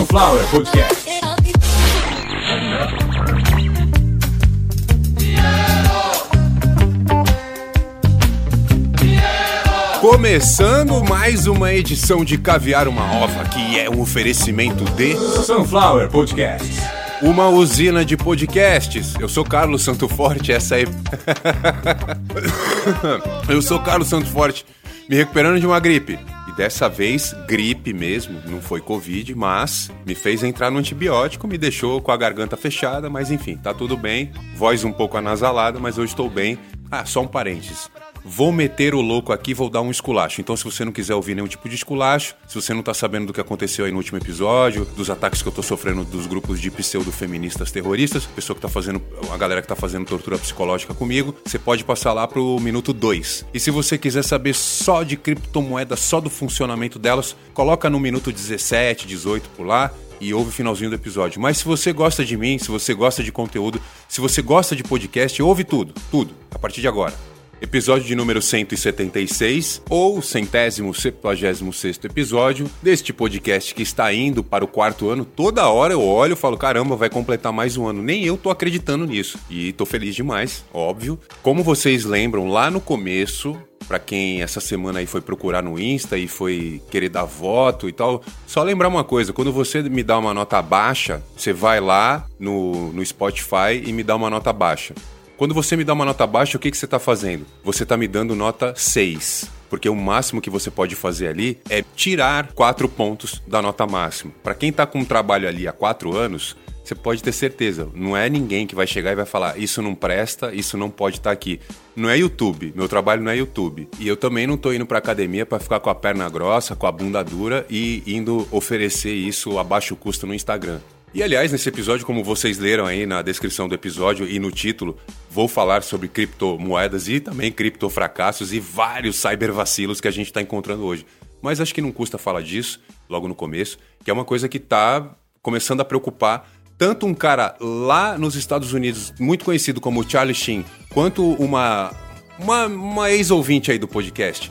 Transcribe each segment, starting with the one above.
Sunflower Podcast. Começando mais uma edição de Caviar uma Ova, que é um oferecimento de Sunflower Podcast. uma usina de podcasts. Eu sou Carlos Santo Forte, essa é. Eu sou Carlos Santo Forte, me recuperando de uma gripe. E dessa vez, gripe mesmo, não foi Covid, mas me fez entrar no antibiótico, me deixou com a garganta fechada, mas enfim, tá tudo bem. Voz um pouco anasalada, mas eu estou bem. Ah, só um parênteses. Vou meter o louco aqui, vou dar um esculacho. Então, se você não quiser ouvir nenhum tipo de esculacho, se você não tá sabendo do que aconteceu aí no último episódio, dos ataques que eu tô sofrendo dos grupos de pseudo-feministas terroristas, pessoa que tá fazendo, a galera que tá fazendo tortura psicológica comigo, você pode passar lá pro minuto 2. E se você quiser saber só de criptomoedas, só do funcionamento delas, coloca no minuto 17, 18 por lá e ouve o finalzinho do episódio. Mas se você gosta de mim, se você gosta de conteúdo, se você gosta de podcast, ouve tudo, tudo, a partir de agora. Episódio de número 176, ou centésimo, septuagésimo sexto episódio deste podcast que está indo para o quarto ano. Toda hora eu olho e falo, caramba, vai completar mais um ano. Nem eu tô acreditando nisso. E tô feliz demais, óbvio. Como vocês lembram, lá no começo, Pra quem essa semana aí foi procurar no Insta e foi querer dar voto e tal, só lembrar uma coisa: quando você me dá uma nota baixa, você vai lá no, no Spotify e me dá uma nota baixa. Quando você me dá uma nota baixa, o que, que você está fazendo? Você está me dando nota 6. Porque o máximo que você pode fazer ali é tirar 4 pontos da nota máxima. Para quem está com um trabalho ali há 4 anos, você pode ter certeza, não é ninguém que vai chegar e vai falar isso não presta, isso não pode estar aqui. Não é YouTube, meu trabalho não é YouTube. E eu também não tô indo pra academia para ficar com a perna grossa, com a bunda dura e indo oferecer isso a baixo custo no Instagram. E aliás, nesse episódio, como vocês leram aí na descrição do episódio e no título, vou falar sobre criptomoedas e também criptofracassos e vários cybervacilos que a gente está encontrando hoje. Mas acho que não custa falar disso logo no começo, que é uma coisa que está começando a preocupar tanto um cara lá nos Estados Unidos, muito conhecido como Charlie Sheen, quanto uma, uma, uma ex-ouvinte aí do podcast,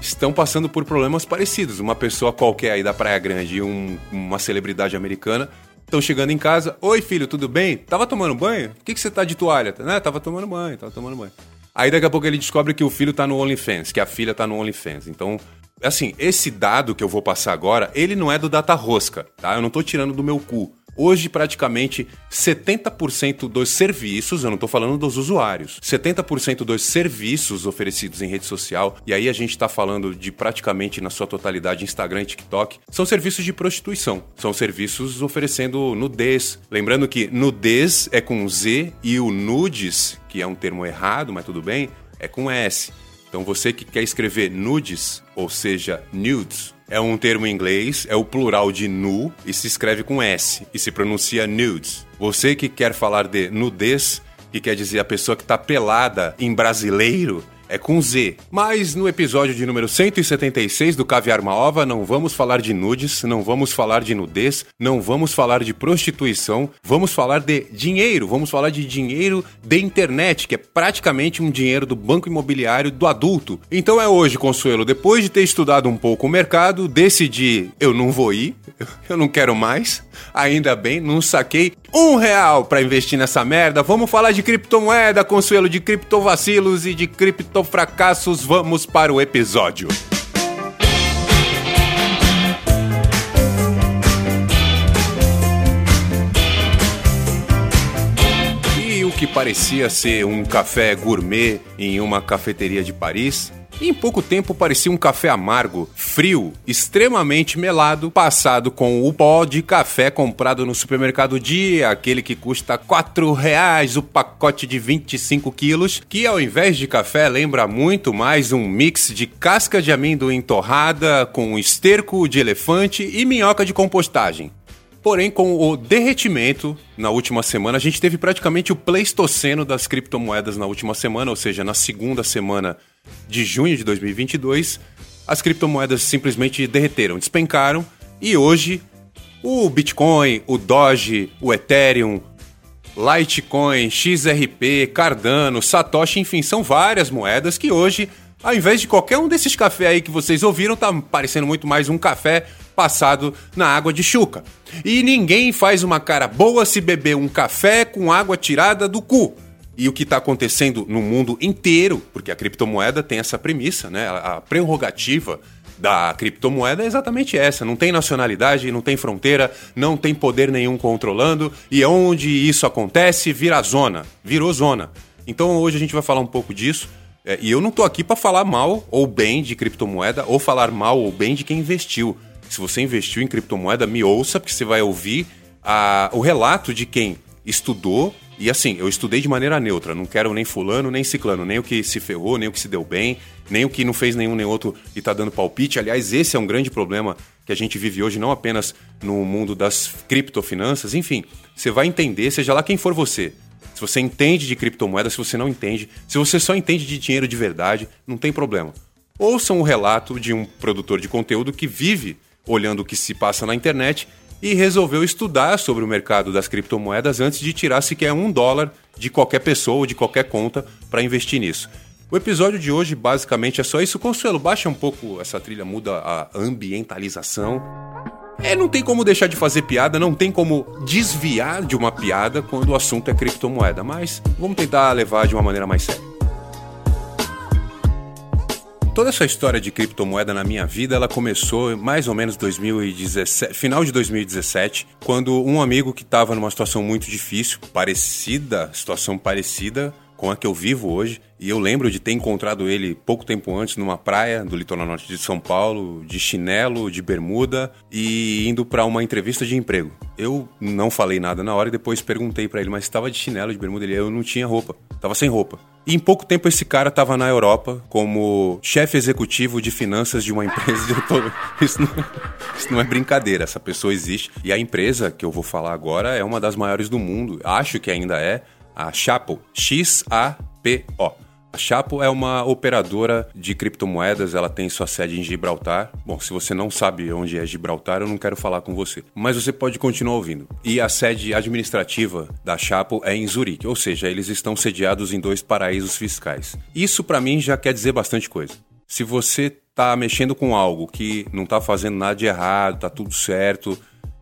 estão passando por problemas parecidos. Uma pessoa qualquer aí da Praia Grande e um, uma celebridade americana estão chegando em casa. Oi, filho, tudo bem? Tava tomando banho? Por que, que você tá de toalha? Né? Tava tomando banho, tava tomando banho. Aí daqui a pouco ele descobre que o filho tá no OnlyFans, que a filha tá no OnlyFans. Então, assim, esse dado que eu vou passar agora, ele não é do Data Rosca, tá? Eu não tô tirando do meu cu. Hoje, praticamente 70% dos serviços, eu não estou falando dos usuários, 70% dos serviços oferecidos em rede social, e aí a gente está falando de praticamente na sua totalidade Instagram e TikTok, são serviços de prostituição. São serviços oferecendo nudez. Lembrando que nudez é com Z e o nudes, que é um termo errado, mas tudo bem, é com S. Então você que quer escrever nudes, ou seja, nudes, é um termo em inglês, é o plural de nu e se escreve com S e se pronuncia nudes. Você que quer falar de nudez, que quer dizer a pessoa que está pelada em brasileiro, é com Z. Mas no episódio de número 176 do Caviar uma Ova, não vamos falar de nudes, não vamos falar de nudez, não vamos falar de prostituição, vamos falar de dinheiro, vamos falar de dinheiro de internet, que é praticamente um dinheiro do banco imobiliário do adulto. Então é hoje, Consuelo, depois de ter estudado um pouco o mercado, decidi, eu não vou ir, eu não quero mais, ainda bem, não saquei um real para investir nessa merda. Vamos falar de criptomoeda, Consuelo, de criptovacilos e de criptofracassos. Vamos para o episódio. E o que parecia ser um café gourmet em uma cafeteria de Paris em pouco tempo parecia um café amargo, frio, extremamente melado, passado com o pó de café comprado no supermercado dia, aquele que custa 4 reais o pacote de 25 quilos, que ao invés de café lembra muito mais um mix de casca de amendoim torrada com esterco de elefante e minhoca de compostagem. Porém, com o derretimento na última semana, a gente teve praticamente o pleistoceno das criptomoedas na última semana, ou seja, na segunda semana de junho de 2022, as criptomoedas simplesmente derreteram, despencaram e hoje o Bitcoin, o Doge, o Ethereum, Litecoin, XRP, Cardano, Satoshi, enfim, são várias moedas que hoje, ao invés de qualquer um desses cafés aí que vocês ouviram, tá parecendo muito mais um café passado na água de chuca. E ninguém faz uma cara boa se beber um café com água tirada do cu. E o que está acontecendo no mundo inteiro, porque a criptomoeda tem essa premissa, né? A prerrogativa da criptomoeda é exatamente essa. Não tem nacionalidade, não tem fronteira, não tem poder nenhum controlando. E onde isso acontece, vira zona. Virou zona. Então hoje a gente vai falar um pouco disso. É, e eu não tô aqui para falar mal ou bem de criptomoeda ou falar mal ou bem de quem investiu. Se você investiu em criptomoeda, me ouça, porque você vai ouvir a, o relato de quem estudou. E assim, eu estudei de maneira neutra, não quero nem fulano, nem ciclano, nem o que se ferrou, nem o que se deu bem, nem o que não fez nenhum nem outro e tá dando palpite. Aliás, esse é um grande problema que a gente vive hoje, não apenas no mundo das criptofinanças. Enfim, você vai entender, seja lá quem for você. Se você entende de criptomoeda, se você não entende, se você só entende de dinheiro de verdade, não tem problema. Ouçam o relato de um produtor de conteúdo que vive olhando o que se passa na internet e resolveu estudar sobre o mercado das criptomoedas antes de tirar sequer um dólar de qualquer pessoa ou de qualquer conta para investir nisso. O episódio de hoje basicamente é só isso. Consuelo, baixa um pouco essa trilha, muda a ambientalização. É, não tem como deixar de fazer piada, não tem como desviar de uma piada quando o assunto é criptomoeda, mas vamos tentar levar de uma maneira mais séria toda essa história de criptomoeda na minha vida, ela começou mais ou menos 2017, final de 2017, quando um amigo que estava numa situação muito difícil, parecida, situação parecida com a que eu vivo hoje, e eu lembro de ter encontrado ele pouco tempo antes numa praia do litoral norte de São Paulo, de chinelo, de bermuda e indo para uma entrevista de emprego. Eu não falei nada na hora e depois perguntei para ele, mas estava de chinelo, de bermuda, ele eu não tinha roupa, estava sem roupa. E em pouco tempo esse cara estava na Europa como chefe executivo de finanças de uma empresa. De isso, não... isso não é brincadeira, essa pessoa existe. E a empresa que eu vou falar agora é uma das maiores do mundo. Acho que ainda é a Chapo, X-A-P-O. A Chapo é uma operadora de criptomoedas, ela tem sua sede em Gibraltar. Bom, se você não sabe onde é Gibraltar, eu não quero falar com você, mas você pode continuar ouvindo. E a sede administrativa da Chapo é em Zurique, ou seja, eles estão sediados em dois paraísos fiscais. Isso para mim já quer dizer bastante coisa. Se você tá mexendo com algo que não tá fazendo nada de errado, tá tudo certo,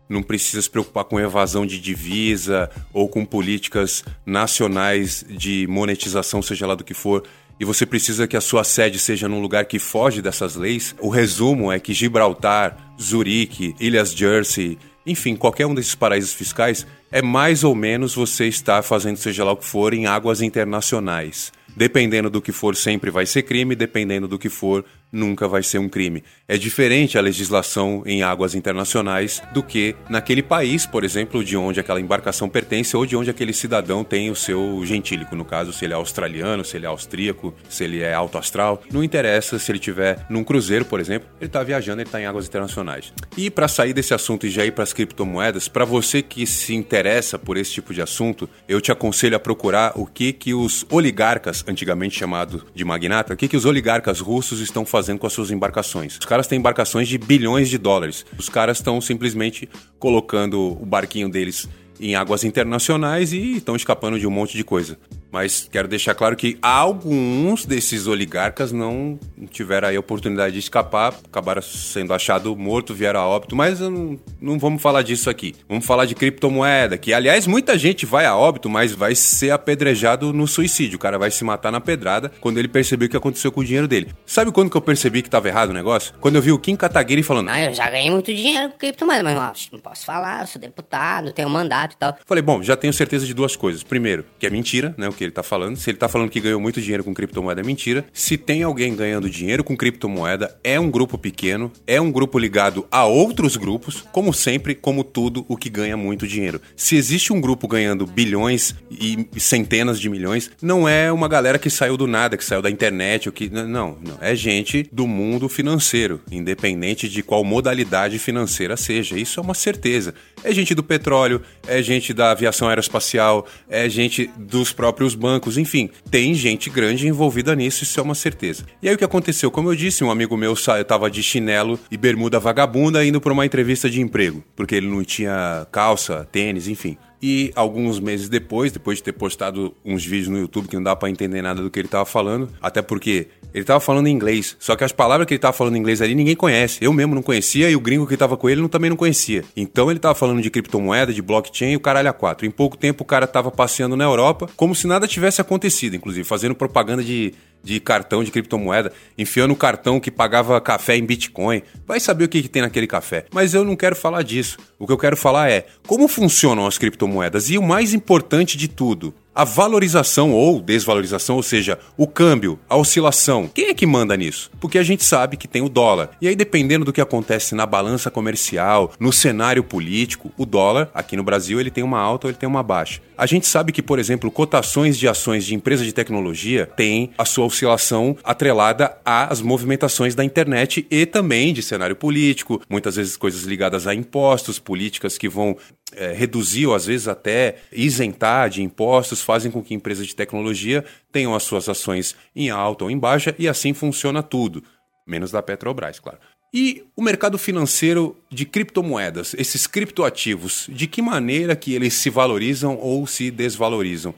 não precisa se preocupar com evasão de divisa ou com políticas nacionais de monetização, seja lá do que for, e você precisa que a sua sede seja num lugar que foge dessas leis, o resumo é que Gibraltar, Zurique, Ilhas Jersey, enfim, qualquer um desses paraísos fiscais é mais ou menos você estar fazendo seja lá o que for em águas internacionais. Dependendo do que for, sempre vai ser crime, dependendo do que for, nunca vai ser um crime. É diferente a legislação em águas internacionais do que naquele país, por exemplo, de onde aquela embarcação pertence ou de onde aquele cidadão tem o seu gentílico, no caso, se ele é australiano, se ele é austríaco, se ele é alto astral. Não interessa se ele tiver num cruzeiro, por exemplo, ele está viajando, ele está em águas internacionais. E para sair desse assunto e já ir para as criptomoedas, para você que se interessa por esse tipo de assunto, eu te aconselho a procurar o que que os oligarcas, antigamente chamados de magnata, o que que os oligarcas russos estão fazendo fazendo com as suas embarcações. Os caras têm embarcações de bilhões de dólares. Os caras estão simplesmente colocando o barquinho deles em águas internacionais e estão escapando de um monte de coisa. Mas quero deixar claro que alguns desses oligarcas não tiveram a oportunidade de escapar, acabaram sendo achados mortos, vieram a óbito, mas não, não vamos falar disso aqui. Vamos falar de criptomoeda, que aliás muita gente vai a óbito, mas vai ser apedrejado no suicídio. O cara vai se matar na pedrada quando ele percebeu o que aconteceu com o dinheiro dele. Sabe quando que eu percebi que estava errado o negócio? Quando eu vi o Kim Kataguiri falando: Ah, eu já ganhei muito dinheiro com criptomoeda, mas não posso falar, eu sou deputado, tenho mandato e tal. Falei, bom, já tenho certeza de duas coisas. Primeiro, que é mentira, né? O que ele tá falando. Se ele tá falando que ganhou muito dinheiro com criptomoeda, é mentira. Se tem alguém ganhando dinheiro com criptomoeda, é um grupo pequeno, é um grupo ligado a outros grupos, como sempre, como tudo o que ganha muito dinheiro. Se existe um grupo ganhando bilhões e centenas de milhões, não é uma galera que saiu do nada, que saiu da internet, ou que. Não, não. É gente do mundo financeiro, independente de qual modalidade financeira seja. Isso é uma certeza. É gente do petróleo, é gente da aviação aeroespacial, é gente dos próprios bancos, enfim, tem gente grande envolvida nisso, isso é uma certeza. E aí o que aconteceu? Como eu disse, um amigo meu estava de chinelo e bermuda vagabunda indo para uma entrevista de emprego, porque ele não tinha calça, tênis, enfim. E alguns meses depois, depois de ter postado uns vídeos no YouTube que não dá para entender nada do que ele tava falando, até porque ele tava falando em inglês, só que as palavras que ele tava falando em inglês ali ninguém conhece. Eu mesmo não conhecia e o gringo que tava com ele também não conhecia. Então ele tava falando de criptomoeda, de blockchain e o caralho a quatro. Em pouco tempo o cara tava passeando na Europa, como se nada tivesse acontecido, inclusive, fazendo propaganda de de cartão de criptomoeda, enfiando o cartão que pagava café em Bitcoin. Vai saber o que, que tem naquele café. Mas eu não quero falar disso. O que eu quero falar é como funcionam as criptomoedas e o mais importante de tudo, a valorização ou desvalorização, ou seja, o câmbio, a oscilação. Quem é que manda nisso? Porque a gente sabe que tem o dólar. E aí, dependendo do que acontece na balança comercial, no cenário político, o dólar, aqui no Brasil, ele tem uma alta ou ele tem uma baixa. A gente sabe que, por exemplo, cotações de ações de empresas de tecnologia têm a sua oscilação atrelada às movimentações da internet e também de cenário político, muitas vezes coisas ligadas a impostos, políticas que vão é, reduzir ou às vezes até isentar de impostos, fazem com que empresas de tecnologia tenham as suas ações em alta ou em baixa e assim funciona tudo, menos da Petrobras, claro. E o mercado financeiro de criptomoedas, esses criptoativos, de que maneira que eles se valorizam ou se desvalorizam?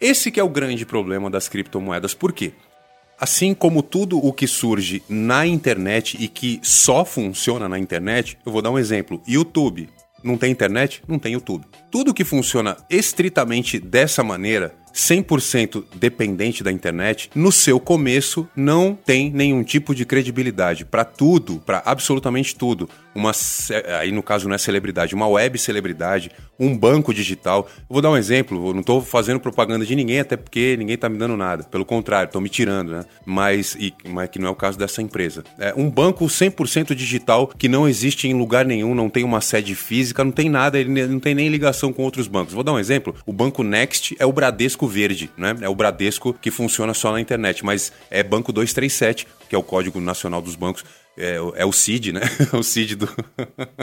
Esse que é o grande problema das criptomoedas. Por quê? Assim como tudo o que surge na internet e que só funciona na internet, eu vou dar um exemplo. YouTube. Não tem internet? Não tem YouTube. Tudo que funciona estritamente dessa maneira 100% dependente da internet, no seu começo não tem nenhum tipo de credibilidade para tudo, para absolutamente tudo. Uma aí no caso não é celebridade, uma web celebridade, um banco digital. Eu vou dar um exemplo, eu não estou fazendo propaganda de ninguém até porque ninguém está me dando nada. Pelo contrário, estão me tirando, né? Mas e mas que não é o caso dessa empresa. É um banco 100% digital que não existe em lugar nenhum, não tem uma sede física, não tem nada, ele não tem nem ligação com outros bancos. Vou dar um exemplo. O banco Next é o Bradesco Bradesco Verde, né? É o Bradesco que funciona só na internet, mas é Banco 237, que é o Código Nacional dos Bancos. É, é o CID, né? É o CID do.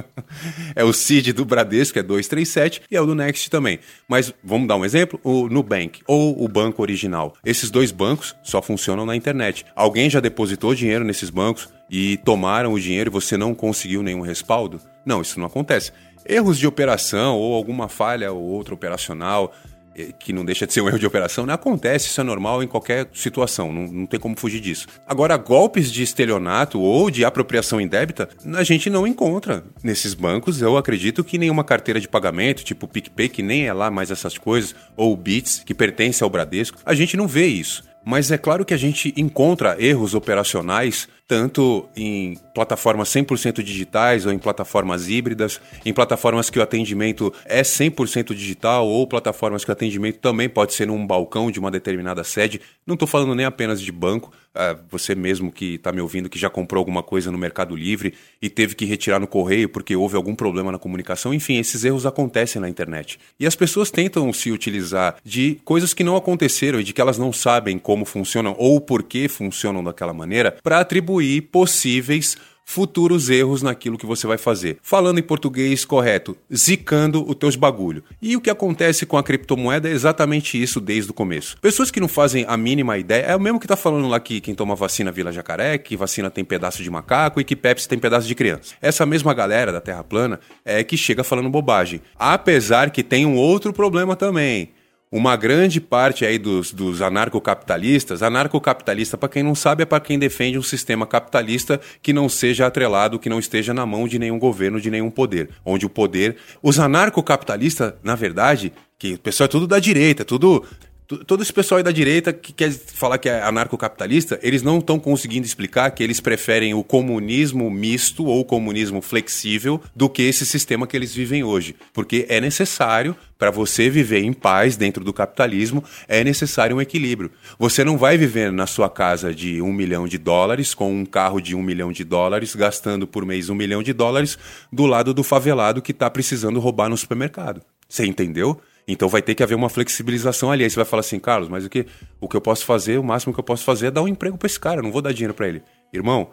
é o CID do Bradesco, é 237, e é o do Next também. Mas vamos dar um exemplo: o Nubank ou o banco original. Esses dois bancos só funcionam na internet. Alguém já depositou dinheiro nesses bancos e tomaram o dinheiro e você não conseguiu nenhum respaldo? Não, isso não acontece. Erros de operação ou alguma falha ou outra operacional que não deixa de ser um erro de operação, né? acontece, isso é normal em qualquer situação, não, não tem como fugir disso. Agora, golpes de estelionato ou de apropriação indébita, a gente não encontra nesses bancos. Eu acredito que nenhuma carteira de pagamento, tipo PicPay, que nem é lá mais essas coisas, ou Bits, que pertence ao Bradesco, a gente não vê isso. Mas é claro que a gente encontra erros operacionais tanto em plataformas 100% digitais ou em plataformas híbridas, em plataformas que o atendimento é 100% digital ou plataformas que o atendimento também pode ser num balcão de uma determinada sede. Não estou falando nem apenas de banco, uh, você mesmo que está me ouvindo que já comprou alguma coisa no Mercado Livre e teve que retirar no correio porque houve algum problema na comunicação. Enfim, esses erros acontecem na internet. E as pessoas tentam se utilizar de coisas que não aconteceram e de que elas não sabem como funcionam ou por que funcionam daquela maneira para atribuir atribuir possíveis futuros erros naquilo que você vai fazer. Falando em português correto, zicando os teus bagulho. E o que acontece com a criptomoeda é exatamente isso desde o começo. Pessoas que não fazem a mínima ideia, é o mesmo que tá falando lá que quem toma vacina vila jacaré, que vacina tem pedaço de macaco e que Pepsi tem pedaço de criança. Essa mesma galera da Terra plana é que chega falando bobagem. Apesar que tem um outro problema também uma grande parte aí dos, dos anarcocapitalistas, anarcocapitalista, para quem não sabe, é para quem defende um sistema capitalista que não seja atrelado, que não esteja na mão de nenhum governo, de nenhum poder. Onde o poder. Os anarcocapitalistas, na verdade, que o pessoal é tudo da direita, tudo todo esse pessoal aí da direita que quer falar que é anarcocapitalista, eles não estão conseguindo explicar que eles preferem o comunismo misto ou comunismo flexível do que esse sistema que eles vivem hoje. Porque é necessário, para você viver em paz dentro do capitalismo, é necessário um equilíbrio. Você não vai viver na sua casa de um milhão de dólares, com um carro de um milhão de dólares, gastando por mês um milhão de dólares, do lado do favelado que está precisando roubar no supermercado. Você entendeu? Então vai ter que haver uma flexibilização ali. Aí você vai falar assim, Carlos, mas o que, o que eu posso fazer, o máximo que eu posso fazer é dar um emprego para esse cara, não vou dar dinheiro para ele. Irmão,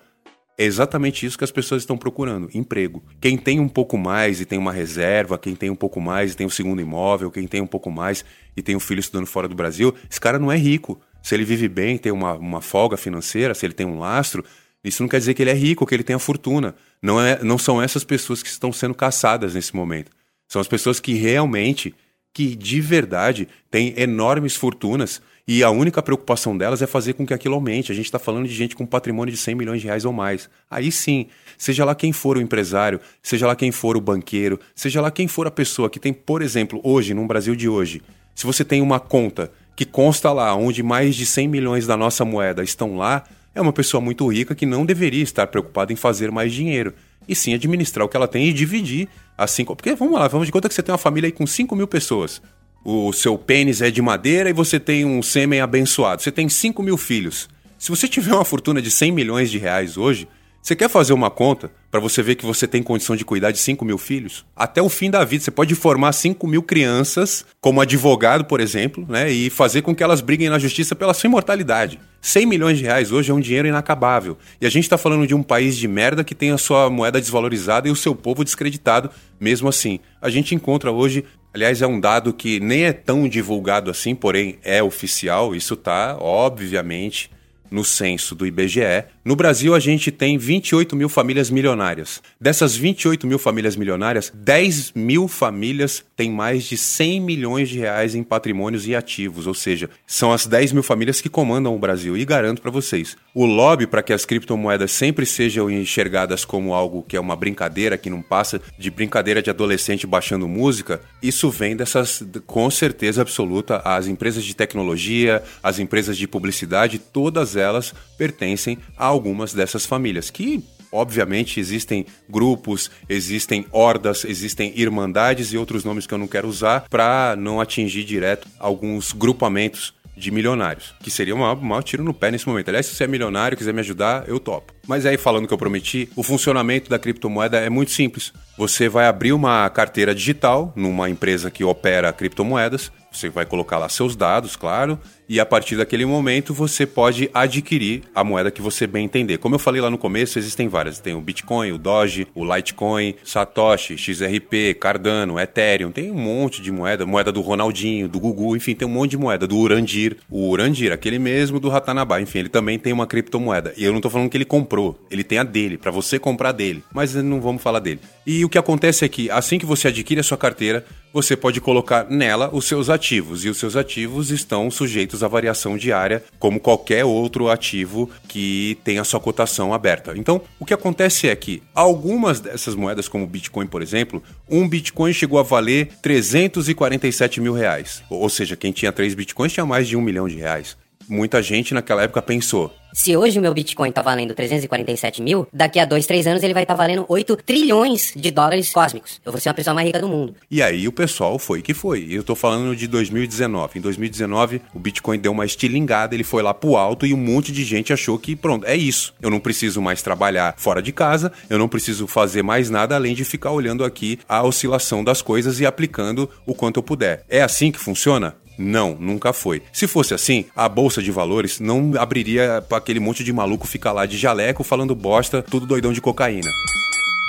é exatamente isso que as pessoas estão procurando: emprego. Quem tem um pouco mais e tem uma reserva, quem tem um pouco mais e tem um segundo imóvel, quem tem um pouco mais e tem um filho estudando fora do Brasil, esse cara não é rico. Se ele vive bem, tem uma, uma folga financeira, se ele tem um lastro, isso não quer dizer que ele é rico, que ele tem a fortuna. Não, é, não são essas pessoas que estão sendo caçadas nesse momento. São as pessoas que realmente que de verdade têm enormes fortunas e a única preocupação delas é fazer com que aquilo aumente. A gente está falando de gente com patrimônio de 100 milhões de reais ou mais. Aí sim, seja lá quem for o empresário, seja lá quem for o banqueiro, seja lá quem for a pessoa que tem, por exemplo, hoje, no Brasil de hoje, se você tem uma conta que consta lá onde mais de 100 milhões da nossa moeda estão lá, é uma pessoa muito rica que não deveria estar preocupada em fazer mais dinheiro, e sim administrar o que ela tem e dividir assim. Porque vamos lá, vamos de conta que você tem uma família aí com 5 mil pessoas. O seu pênis é de madeira e você tem um sêmen abençoado. Você tem 5 mil filhos. Se você tiver uma fortuna de 100 milhões de reais hoje, você quer fazer uma conta para você ver que você tem condição de cuidar de 5 mil filhos? Até o fim da vida, você pode formar 5 mil crianças como advogado, por exemplo, né? E fazer com que elas briguem na justiça pela sua imortalidade. 100 milhões de reais hoje é um dinheiro inacabável. E a gente está falando de um país de merda que tem a sua moeda desvalorizada e o seu povo descreditado mesmo assim. A gente encontra hoje Aliás, é um dado que nem é tão divulgado assim, porém é oficial. Isso está, obviamente, no censo do IBGE, no Brasil, a gente tem 28 mil famílias milionárias. Dessas 28 mil famílias milionárias, 10 mil famílias têm mais de 100 milhões de reais em patrimônios e ativos, ou seja, são as 10 mil famílias que comandam o Brasil. E garanto para vocês, o lobby para que as criptomoedas sempre sejam enxergadas como algo que é uma brincadeira, que não passa de brincadeira de adolescente baixando música, isso vem dessas, com certeza absoluta, as empresas de tecnologia, as empresas de publicidade, todas elas pertencem a algumas dessas famílias, que obviamente existem grupos, existem hordas, existem irmandades e outros nomes que eu não quero usar para não atingir direto alguns grupamentos de milionários, que seria um maior tiro no pé nesse momento. Aliás, se você é milionário quiser me ajudar, eu topo. Mas aí, falando que eu prometi, o funcionamento da criptomoeda é muito simples. Você vai abrir uma carteira digital numa empresa que opera criptomoedas, você vai colocar lá seus dados, claro, e a partir daquele momento você pode adquirir a moeda que você bem entender. Como eu falei lá no começo, existem várias. Tem o Bitcoin, o Doge, o Litecoin, Satoshi, XRP, Cardano, Ethereum. Tem um monte de moeda. Moeda do Ronaldinho, do Gugu, enfim, tem um monte de moeda. Do Urandir. O Urandir, aquele mesmo do Ratanabá. Enfim, ele também tem uma criptomoeda. E eu não tô falando que ele comprou. Ele tem a dele, para você comprar dele. Mas não vamos falar dele. E o que acontece é que assim que você adquire a sua carteira, você pode colocar nela os seus ativos. E os seus ativos estão sujeitos à variação diária, como qualquer outro ativo que tenha sua cotação aberta. Então, o que acontece é que algumas dessas moedas, como o Bitcoin, por exemplo, um Bitcoin chegou a valer 347 mil reais. Ou seja, quem tinha três Bitcoins tinha mais de um milhão de reais. Muita gente naquela época pensou: se hoje o meu Bitcoin tá valendo 347 mil, daqui a dois, três anos ele vai estar tá valendo 8 trilhões de dólares cósmicos. Eu vou ser a pessoa mais rica do mundo. E aí o pessoal foi que foi. Eu tô falando de 2019. Em 2019, o Bitcoin deu uma estilingada, ele foi lá pro alto e um monte de gente achou que, pronto, é isso. Eu não preciso mais trabalhar fora de casa, eu não preciso fazer mais nada além de ficar olhando aqui a oscilação das coisas e aplicando o quanto eu puder. É assim que funciona? Não, nunca foi. Se fosse assim, a bolsa de valores não abriria para aquele monte de maluco ficar lá de jaleco falando bosta, tudo doidão de cocaína.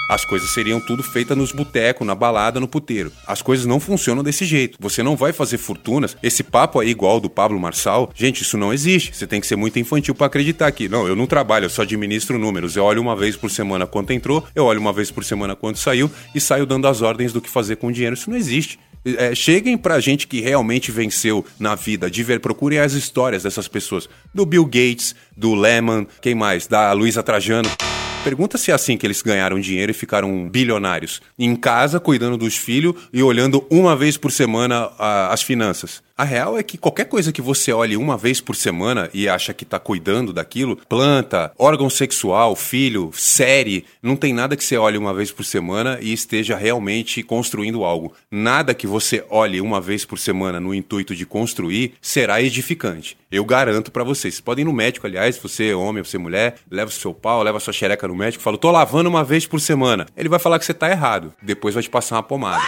As coisas seriam tudo feitas nos botecos, na balada, no puteiro. As coisas não funcionam desse jeito. Você não vai fazer fortunas. Esse papo aí igual do Pablo Marçal, gente, isso não existe. Você tem que ser muito infantil para acreditar que, não, eu não trabalho, eu só administro números. Eu olho uma vez por semana quanto entrou, eu olho uma vez por semana quanto saiu e saio dando as ordens do que fazer com o dinheiro. Isso não existe. É, cheguem pra gente que realmente venceu na vida, de ver, procurem as histórias dessas pessoas. Do Bill Gates, do Lehman, quem mais? Da Luísa Trajano. Pergunta se é assim que eles ganharam dinheiro e ficaram bilionários. Em casa, cuidando dos filhos e olhando uma vez por semana a, as finanças. A real é que qualquer coisa que você olhe uma vez por semana e acha que está cuidando daquilo, planta, órgão sexual, filho, série, não tem nada que você olhe uma vez por semana e esteja realmente construindo algo. Nada que você olhe uma vez por semana no intuito de construir será edificante. Eu garanto para vocês. Vocês podem ir no médico, aliás, você é homem, você é mulher, leva o seu pau, leva a sua xereca no médico, fala, tô lavando uma vez por semana. Ele vai falar que você tá errado. Depois vai te passar uma pomada.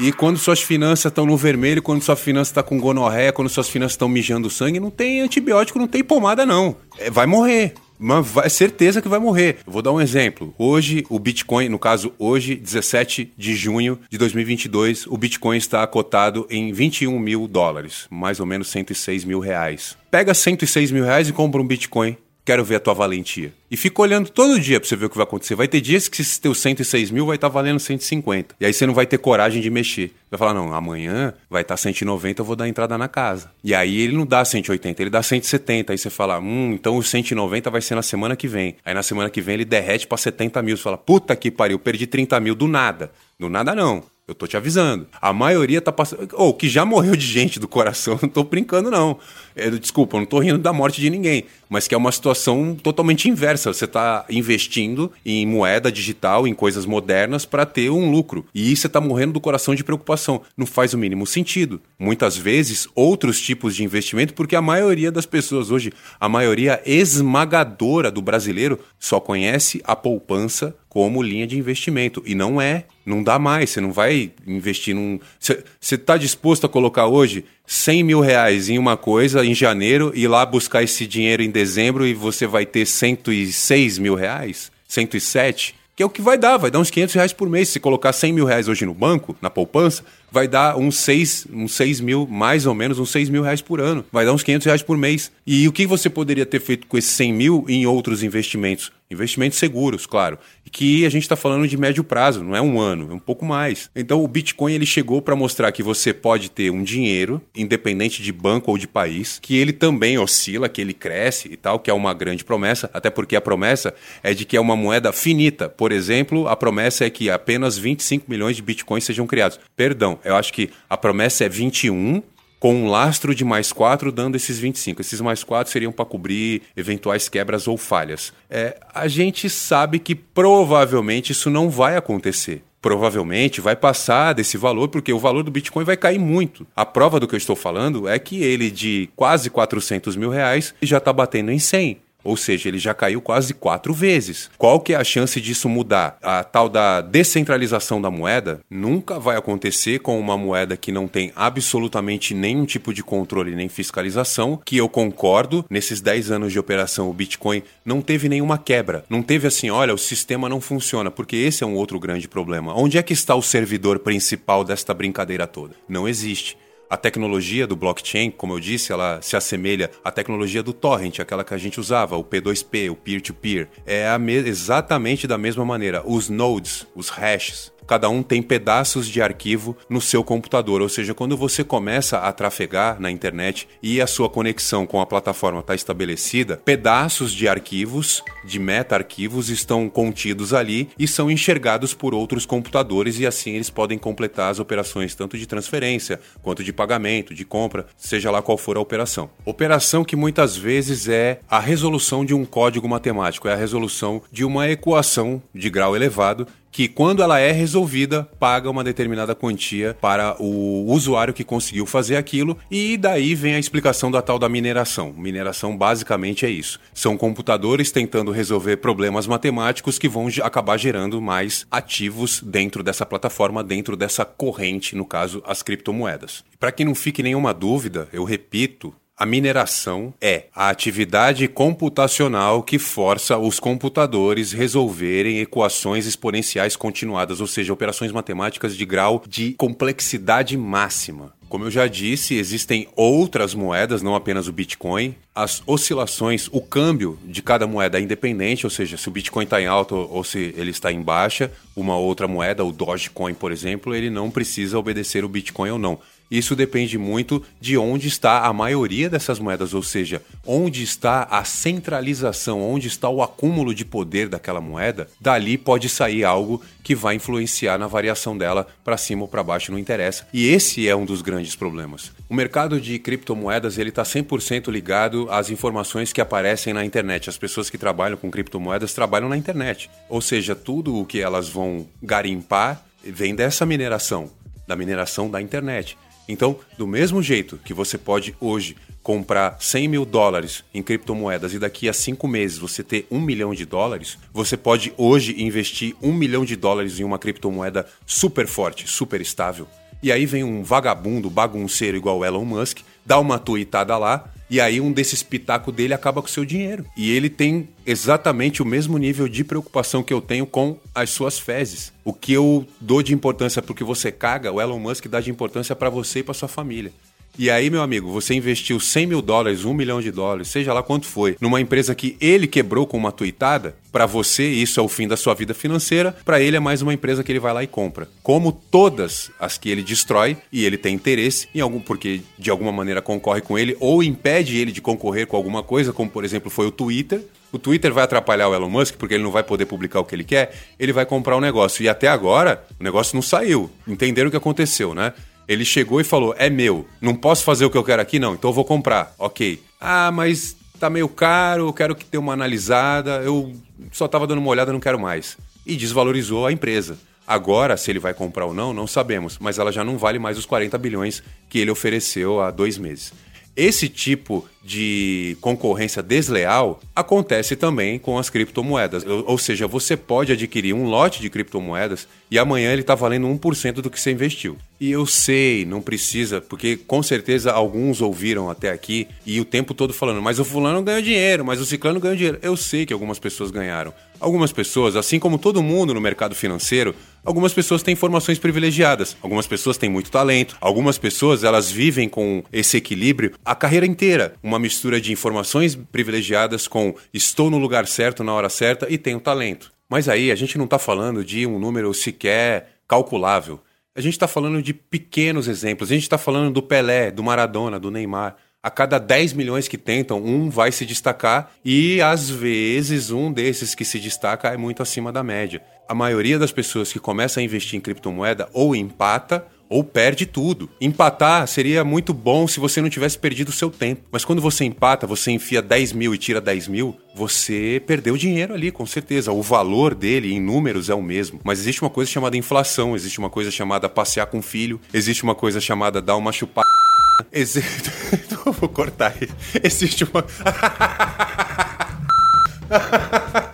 E quando suas finanças estão no vermelho, quando sua finança está com gonorreia, quando suas finanças estão mijando sangue, não tem antibiótico, não tem pomada, não. É, vai morrer. Mas vai, certeza que vai morrer. Eu vou dar um exemplo. Hoje, o Bitcoin, no caso, hoje, 17 de junho de 2022, o Bitcoin está cotado em 21 mil dólares, mais ou menos 106 mil reais. Pega 106 mil reais e compra um Bitcoin quero ver a tua valentia. E fica olhando todo dia pra você ver o que vai acontecer. Vai ter dias que esse teu 106 mil vai estar tá valendo 150. E aí você não vai ter coragem de mexer. Vai falar, não, amanhã vai estar tá 190, eu vou dar entrada na casa. E aí ele não dá 180, ele dá 170. Aí você fala, hum, então o 190 vai ser na semana que vem. Aí na semana que vem ele derrete pra 70 mil. Você fala, puta que pariu, perdi 30 mil do nada. Do nada não. Eu tô te avisando. A maioria tá passando. Ou oh, que já morreu de gente do coração, não tô brincando, não. É, desculpa, eu não tô rindo da morte de ninguém. Mas que é uma situação totalmente inversa. Você tá investindo em moeda digital, em coisas modernas, para ter um lucro. E você tá morrendo do coração de preocupação. Não faz o mínimo sentido. Muitas vezes, outros tipos de investimento, porque a maioria das pessoas hoje, a maioria esmagadora do brasileiro, só conhece a poupança como linha de investimento. E não é. Não dá mais. Você não vai investir num. Você está disposto a colocar hoje 100 mil reais em uma coisa em janeiro e lá buscar esse dinheiro em dezembro e você vai ter 106 mil reais? 107? Que é o que vai dar, vai dar uns 500 reais por mês. Se colocar 100 mil reais hoje no banco, na poupança, vai dar uns 6, uns 6 mil, mais ou menos, uns 6 mil reais por ano. Vai dar uns 500 reais por mês. E o que você poderia ter feito com esses 100 mil em outros investimentos? Investimentos seguros, claro. E que a gente está falando de médio prazo, não é um ano, é um pouco mais. Então o Bitcoin ele chegou para mostrar que você pode ter um dinheiro, independente de banco ou de país, que ele também oscila, que ele cresce e tal, que é uma grande promessa, até porque a promessa é de que é uma moeda finita. Por exemplo, a promessa é que apenas 25 milhões de Bitcoins sejam criados. Perdão, eu acho que a promessa é 21 com um lastro de mais 4, dando esses 25. Esses mais 4 seriam para cobrir eventuais quebras ou falhas. É, a gente sabe que provavelmente isso não vai acontecer. Provavelmente vai passar desse valor, porque o valor do Bitcoin vai cair muito. A prova do que eu estou falando é que ele de quase 400 mil reais já está batendo em 100. Ou seja, ele já caiu quase quatro vezes. Qual que é a chance disso mudar? A tal da descentralização da moeda nunca vai acontecer com uma moeda que não tem absolutamente nenhum tipo de controle nem fiscalização, que eu concordo, nesses 10 anos de operação o Bitcoin não teve nenhuma quebra. Não teve assim, olha, o sistema não funciona, porque esse é um outro grande problema. Onde é que está o servidor principal desta brincadeira toda? Não existe. A tecnologia do blockchain, como eu disse, ela se assemelha à tecnologia do torrent, aquela que a gente usava, o P2P, o peer-to-peer. -peer. É exatamente da mesma maneira. Os nodes, os hashes, cada um tem pedaços de arquivo no seu computador. Ou seja, quando você começa a trafegar na internet e a sua conexão com a plataforma está estabelecida, pedaços de arquivos, de meta-arquivos, estão contidos ali e são enxergados por outros computadores e assim eles podem completar as operações tanto de transferência quanto de pagamento, de compra, seja lá qual for a operação. Operação que muitas vezes é a resolução de um código matemático, é a resolução de uma equação de grau elevado que quando ela é resolvida, paga uma determinada quantia para o usuário que conseguiu fazer aquilo, e daí vem a explicação da tal da mineração. Mineração basicamente é isso. São computadores tentando resolver problemas matemáticos que vão acabar gerando mais ativos dentro dessa plataforma, dentro dessa corrente, no caso, as criptomoedas. Para que não fique nenhuma dúvida, eu repito, a mineração é a atividade computacional que força os computadores resolverem equações exponenciais continuadas, ou seja, operações matemáticas de grau de complexidade máxima. Como eu já disse, existem outras moedas, não apenas o Bitcoin. As oscilações, o câmbio de cada moeda é independente, ou seja, se o Bitcoin está em alta ou se ele está em baixa, uma outra moeda, o Dogecoin, por exemplo, ele não precisa obedecer o Bitcoin ou não. Isso depende muito de onde está a maioria dessas moedas, ou seja, onde está a centralização, onde está o acúmulo de poder daquela moeda. Dali pode sair algo que vai influenciar na variação dela para cima ou para baixo, não interessa. E esse é um dos grandes problemas. O mercado de criptomoedas ele está 100% ligado às informações que aparecem na internet. As pessoas que trabalham com criptomoedas trabalham na internet, ou seja, tudo o que elas vão garimpar vem dessa mineração, da mineração da internet. Então, do mesmo jeito que você pode hoje comprar 100 mil dólares em criptomoedas e daqui a cinco meses você ter um milhão de dólares, você pode hoje investir um milhão de dólares em uma criptomoeda super forte, super estável. E aí vem um vagabundo, bagunceiro igual Elon Musk, dá uma tuitada lá e aí um desses pitacos dele acaba com o seu dinheiro. E ele tem exatamente o mesmo nível de preocupação que eu tenho com as suas fezes. O que eu dou de importância porque você caga, o Elon Musk dá de importância para você e para sua família. E aí, meu amigo, você investiu 100 mil dólares, 1 milhão de dólares, seja lá quanto foi, numa empresa que ele quebrou com uma tuitada, para você isso é o fim da sua vida financeira, para ele é mais uma empresa que ele vai lá e compra. Como todas as que ele destrói e ele tem interesse em algum porque de alguma maneira concorre com ele ou impede ele de concorrer com alguma coisa, como por exemplo foi o Twitter. O Twitter vai atrapalhar o Elon Musk porque ele não vai poder publicar o que ele quer, ele vai comprar o um negócio. E até agora, o negócio não saiu. Entenderam o que aconteceu, né? Ele chegou e falou: é meu, não posso fazer o que eu quero aqui, não, então eu vou comprar. Ok. Ah, mas tá meio caro, eu quero que tenha uma analisada, eu só tava dando uma olhada, não quero mais. E desvalorizou a empresa. Agora, se ele vai comprar ou não, não sabemos, mas ela já não vale mais os 40 bilhões que ele ofereceu há dois meses. Esse tipo de concorrência desleal acontece também com as criptomoedas. Ou seja, você pode adquirir um lote de criptomoedas e amanhã ele está valendo 1% do que você investiu. E eu sei, não precisa, porque com certeza alguns ouviram até aqui e o tempo todo falando, mas o fulano ganhou dinheiro, mas o ciclano ganhou dinheiro. Eu sei que algumas pessoas ganharam. Algumas pessoas, assim como todo mundo no mercado financeiro, algumas pessoas têm informações privilegiadas, algumas pessoas têm muito talento, algumas pessoas elas vivem com esse equilíbrio a carreira inteira, uma mistura de informações privilegiadas com estou no lugar certo na hora certa e tenho talento. Mas aí a gente não está falando de um número sequer calculável. A gente está falando de pequenos exemplos. A gente está falando do Pelé, do Maradona, do Neymar a cada 10 milhões que tentam, um vai se destacar e às vezes um desses que se destaca é muito acima da média. A maioria das pessoas que começa a investir em criptomoeda ou empata ou perde tudo. Empatar seria muito bom se você não tivesse perdido o seu tempo. Mas quando você empata, você enfia 10 mil e tira 10 mil, você perdeu dinheiro ali, com certeza. O valor dele em números é o mesmo. Mas existe uma coisa chamada inflação, existe uma coisa chamada passear com filho, existe uma coisa chamada dar uma chupada. Existe. Vou cortar. Existe uma.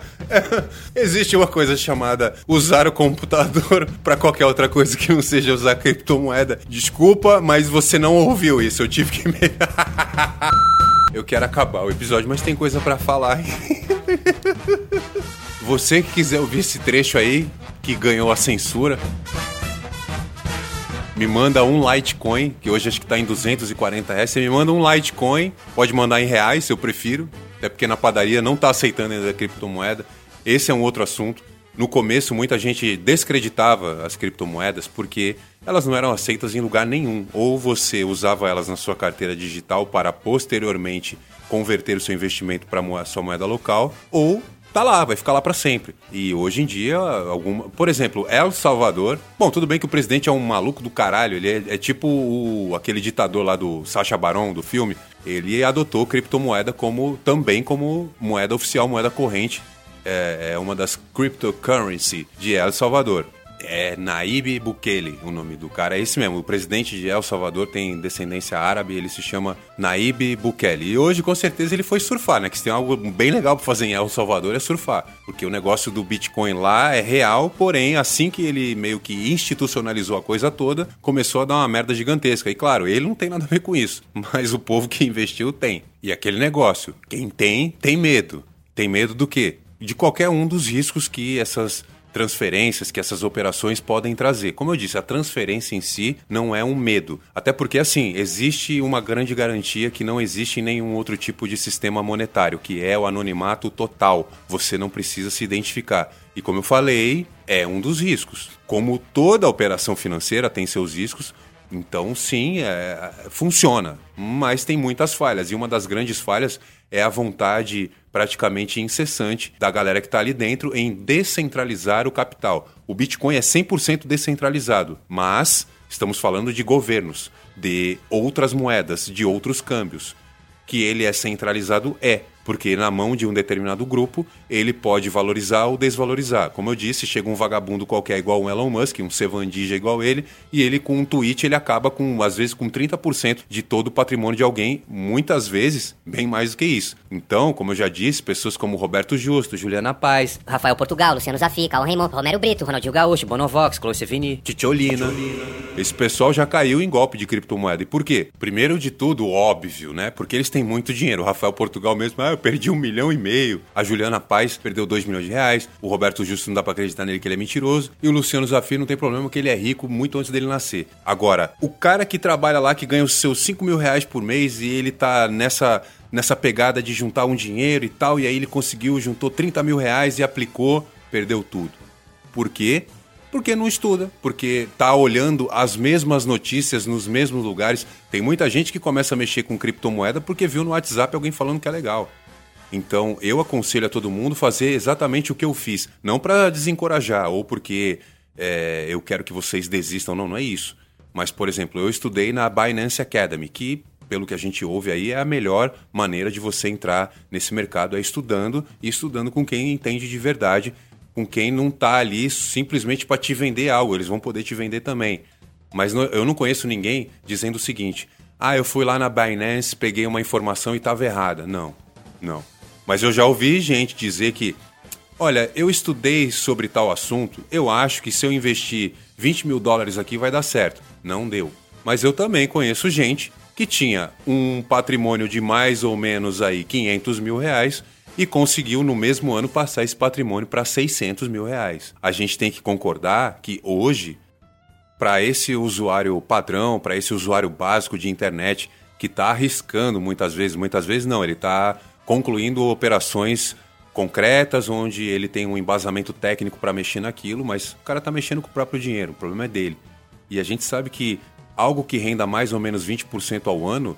Existe uma coisa chamada usar o computador para qualquer outra coisa que não seja usar criptomoeda. Desculpa, mas você não ouviu isso. Eu tive que me. Eu quero acabar o episódio, mas tem coisa para falar. Você que quiser ouvir esse trecho aí, que ganhou a censura, me manda um Litecoin, que hoje acho que está em 240 reais. Você me manda um Litecoin, pode mandar em reais, se eu prefiro, até porque na padaria não está aceitando ainda a criptomoeda. Esse é um outro assunto. No começo, muita gente descreditava as criptomoedas porque elas não eram aceitas em lugar nenhum. Ou você usava elas na sua carteira digital para posteriormente converter o seu investimento para a sua moeda local, ou tá lá, vai ficar lá para sempre. E hoje em dia, alguma, por exemplo, El Salvador. Bom, tudo bem que o presidente é um maluco do caralho, ele é, é tipo o, aquele ditador lá do Sacha Baron do filme. Ele adotou criptomoeda como também como moeda oficial, moeda corrente. É, é uma das cryptocurrency de El Salvador. É Naib Bukele, o nome do cara. É esse mesmo. O presidente de El Salvador tem descendência árabe, ele se chama Naib Bukele. E hoje, com certeza, ele foi surfar, né? Que se tem algo bem legal para fazer em El Salvador é surfar. Porque o negócio do Bitcoin lá é real, porém, assim que ele meio que institucionalizou a coisa toda, começou a dar uma merda gigantesca. E claro, ele não tem nada a ver com isso. Mas o povo que investiu tem. E aquele negócio, quem tem, tem medo. Tem medo do quê? De qualquer um dos riscos que essas transferências que essas operações podem trazer. Como eu disse, a transferência em si não é um medo. Até porque, assim, existe uma grande garantia que não existe em nenhum outro tipo de sistema monetário, que é o anonimato total. Você não precisa se identificar. E como eu falei, é um dos riscos. Como toda operação financeira tem seus riscos, então, sim, é, funciona, mas tem muitas falhas. E uma das grandes falhas é a vontade praticamente incessante da galera que está ali dentro em descentralizar o capital. O Bitcoin é 100% descentralizado, mas estamos falando de governos, de outras moedas, de outros câmbios. Que ele é centralizado é, porque na mão de um determinado grupo ele pode valorizar ou desvalorizar. Como eu disse, chega um vagabundo qualquer igual o Elon Musk, um sevandija igual ele, e ele com um tweet ele acaba com às vezes com 30% de todo o patrimônio de alguém, muitas vezes bem mais do que isso. Então, como eu já disse, pessoas como Roberto Justo, Juliana Paz, Rafael Portugal, Luciano Zafi, Carlos Raymond, Romero Brito, Ronaldinho Gaúcho, Bonovox, Chloe Sevigny, Titiolina. Esse pessoal já caiu em golpe de criptomoeda. E por quê? Primeiro de tudo, óbvio, né? Porque eles têm muito dinheiro. O Rafael Portugal mesmo, ah, eu perdi um milhão e meio. A Juliana Paz perdeu dois milhões de reais. O Roberto Justo não dá pra acreditar nele que ele é mentiroso. E o Luciano Zafir não tem problema que ele é rico muito antes dele nascer. Agora, o cara que trabalha lá, que ganha os seus cinco mil reais por mês e ele tá nessa nessa pegada de juntar um dinheiro e tal, e aí ele conseguiu, juntou 30 mil reais e aplicou, perdeu tudo. Por quê? Porque não estuda, porque tá olhando as mesmas notícias nos mesmos lugares. Tem muita gente que começa a mexer com criptomoeda porque viu no WhatsApp alguém falando que é legal. Então, eu aconselho a todo mundo fazer exatamente o que eu fiz. Não para desencorajar ou porque é, eu quero que vocês desistam, não, não é isso. Mas, por exemplo, eu estudei na Binance Academy, que pelo que a gente ouve aí, é a melhor maneira de você entrar nesse mercado, é estudando e estudando com quem entende de verdade, com quem não está ali simplesmente para te vender algo, eles vão poder te vender também. Mas eu não conheço ninguém dizendo o seguinte: ah, eu fui lá na Binance, peguei uma informação e estava errada. Não, não. Mas eu já ouvi gente dizer que, olha, eu estudei sobre tal assunto, eu acho que se eu investir 20 mil dólares aqui vai dar certo. Não deu. Mas eu também conheço gente que tinha um patrimônio de mais ou menos aí 500 mil reais e conseguiu no mesmo ano passar esse patrimônio para 600 mil reais. A gente tem que concordar que hoje, para esse usuário padrão, para esse usuário básico de internet que está arriscando muitas vezes, muitas vezes não, ele está concluindo operações concretas onde ele tem um embasamento técnico para mexer naquilo, mas o cara está mexendo com o próprio dinheiro, o problema é dele. E a gente sabe que algo que renda mais ou menos 20% ao ano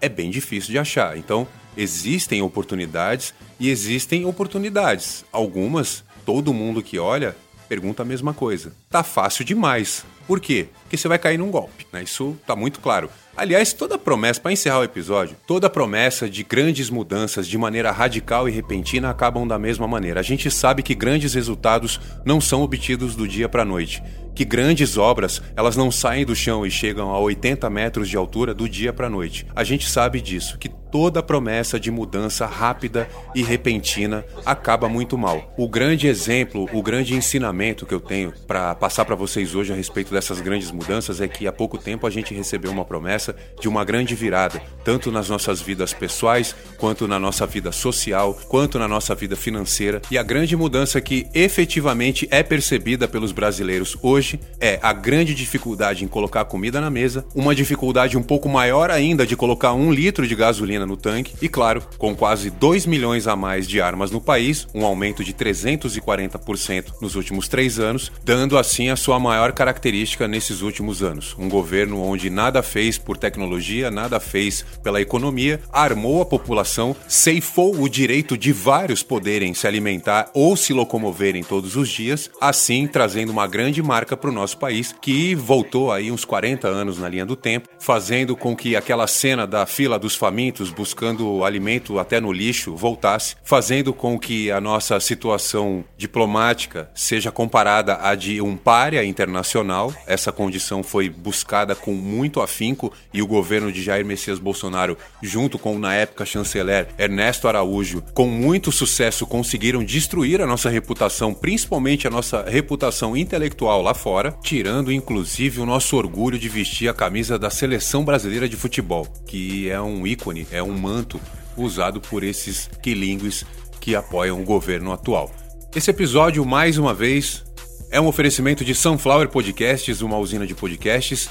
é bem difícil de achar. Então, existem oportunidades e existem oportunidades. Algumas, todo mundo que olha pergunta a mesma coisa. Tá fácil demais. Por quê? Porque você vai cair num golpe, né? Isso tá muito claro. Aliás, toda promessa, para encerrar o episódio, toda promessa de grandes mudanças de maneira radical e repentina acabam da mesma maneira. A gente sabe que grandes resultados não são obtidos do dia para a noite, que grandes obras, elas não saem do chão e chegam a 80 metros de altura do dia para a noite. A gente sabe disso, que toda promessa de mudança rápida e repentina acaba muito mal. O grande exemplo, o grande ensinamento que eu tenho para passar para vocês hoje a respeito dessas grandes mudanças é que há pouco tempo a gente recebeu uma promessa de uma grande virada, tanto nas nossas vidas pessoais, quanto na nossa vida social, quanto na nossa vida financeira. E a grande mudança que efetivamente é percebida pelos brasileiros hoje é a grande dificuldade em colocar comida na mesa, uma dificuldade um pouco maior ainda de colocar um litro de gasolina no tanque e, claro, com quase 2 milhões a mais de armas no país, um aumento de 340% nos últimos três anos, dando assim a sua maior característica nesses últimos anos. Um governo onde nada fez por tecnologia, nada fez pela economia, armou a população, ceifou o direito de vários poderem se alimentar ou se locomoverem todos os dias, assim trazendo uma grande marca para o nosso país que voltou aí uns 40 anos na linha do tempo, fazendo com que aquela cena da fila dos famintos buscando alimento até no lixo voltasse, fazendo com que a nossa situação diplomática seja comparada à de um párea internacional. Essa condição foi buscada com muito afinco e o governo de Jair Messias Bolsonaro, junto com na época chanceler Ernesto Araújo, com muito sucesso conseguiram destruir a nossa reputação, principalmente a nossa reputação intelectual lá fora, tirando inclusive o nosso orgulho de vestir a camisa da seleção brasileira de futebol, que é um ícone, é um manto usado por esses quilingues que apoiam o governo atual. Esse episódio, mais uma vez, é um oferecimento de Sunflower Podcasts, uma usina de podcasts.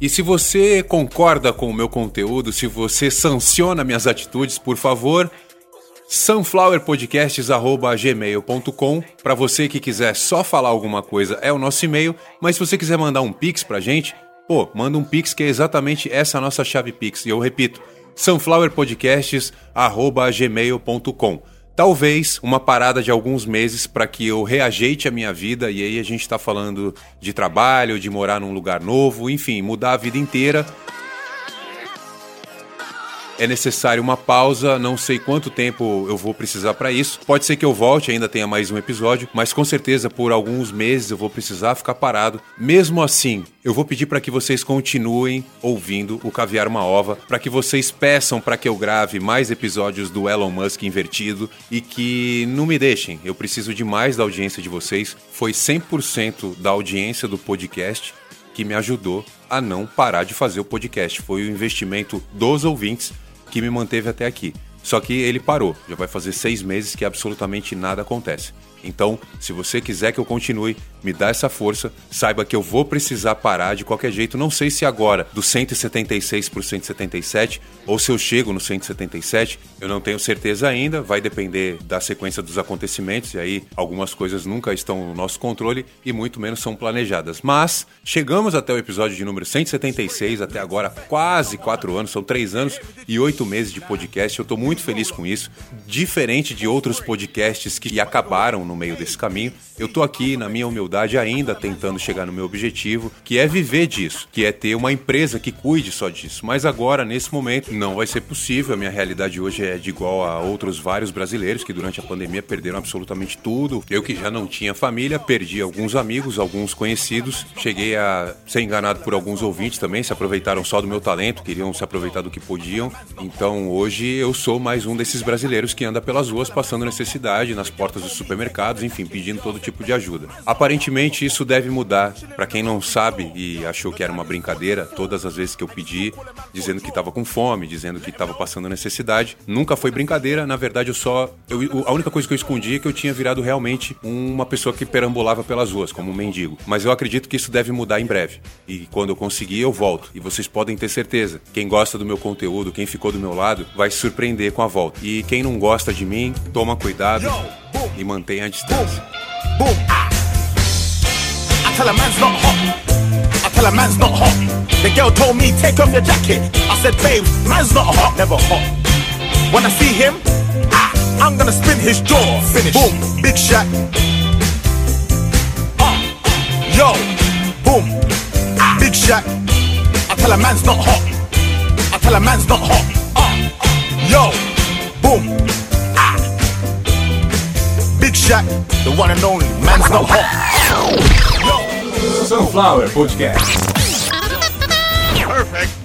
E se você concorda com o meu conteúdo, se você sanciona minhas atitudes, por favor, sunflowerpodcasts@gmail.com. Para você que quiser só falar alguma coisa, é o nosso e-mail, mas se você quiser mandar um pix pra gente, pô, manda um pix que é exatamente essa nossa chave pix. E eu repito, sunflowerpodcasts@gmail.com. Talvez uma parada de alguns meses para que eu reajeite a minha vida e aí a gente está falando de trabalho, de morar num lugar novo, enfim, mudar a vida inteira é necessário uma pausa, não sei quanto tempo eu vou precisar para isso. Pode ser que eu volte, ainda tenha mais um episódio, mas com certeza por alguns meses eu vou precisar ficar parado. Mesmo assim, eu vou pedir para que vocês continuem ouvindo o Caviar uma Ova, para que vocês peçam para que eu grave mais episódios do Elon Musk invertido e que não me deixem. Eu preciso de mais da audiência de vocês. Foi 100% da audiência do podcast que me ajudou a não parar de fazer o podcast. Foi o investimento dos ouvintes que me manteve até aqui. Só que ele parou. Já vai fazer seis meses que absolutamente nada acontece. Então, se você quiser que eu continue, me dá essa força, saiba que eu vou precisar parar de qualquer jeito. Não sei se agora do 176 para o 177 ou se eu chego no 177, eu não tenho certeza ainda, vai depender da sequência dos acontecimentos, e aí algumas coisas nunca estão no nosso controle e muito menos são planejadas. Mas chegamos até o episódio de número 176, até agora quase quatro anos, são três anos e oito meses de podcast. Eu estou muito feliz com isso, diferente de outros podcasts que acabaram no meio desse caminho. Eu estou aqui, na minha humildade, ainda tentando chegar no meu objetivo, que é viver disso, que é ter uma empresa que cuide só disso. Mas agora, nesse momento, não vai ser possível. A minha realidade hoje é de igual a outros vários brasileiros que durante a pandemia perderam absolutamente tudo. Eu que já não tinha família, perdi alguns amigos, alguns conhecidos. Cheguei a ser enganado por alguns ouvintes também, se aproveitaram só do meu talento, queriam se aproveitar do que podiam. Então hoje eu sou mais um desses brasileiros que anda pelas ruas passando necessidade, nas portas dos supermercados, enfim, pedindo todo tipo de ajuda. Aparentemente isso deve mudar. Para quem não sabe e achou que era uma brincadeira, todas as vezes que eu pedi, dizendo que estava com fome, dizendo que estava passando necessidade, nunca foi brincadeira. Na verdade, eu só. Eu, a única coisa que eu escondi é que eu tinha virado realmente uma pessoa que perambulava pelas ruas, como um mendigo. Mas eu acredito que isso deve mudar em breve. E quando eu conseguir, eu volto. E vocês podem ter certeza. Quem gosta do meu conteúdo, quem ficou do meu lado, vai se surpreender com a volta. E quem não gosta de mim, toma cuidado e mantenha a distância. Boom. I tell a man's not hot. I tell a man's not hot. The girl told me, take off your jacket. I said, babe, man's not hot, never hot. When I see him, ah, I'm gonna spin his jaw. Finish. Boom, big shot. Uh, yo, boom, ah, big shot. I tell a man's not hot. I tell a man's not hot. Uh, yo, boom, ah, Jack, the one and only, man's no hot. Sunflower Podcast. Perfect.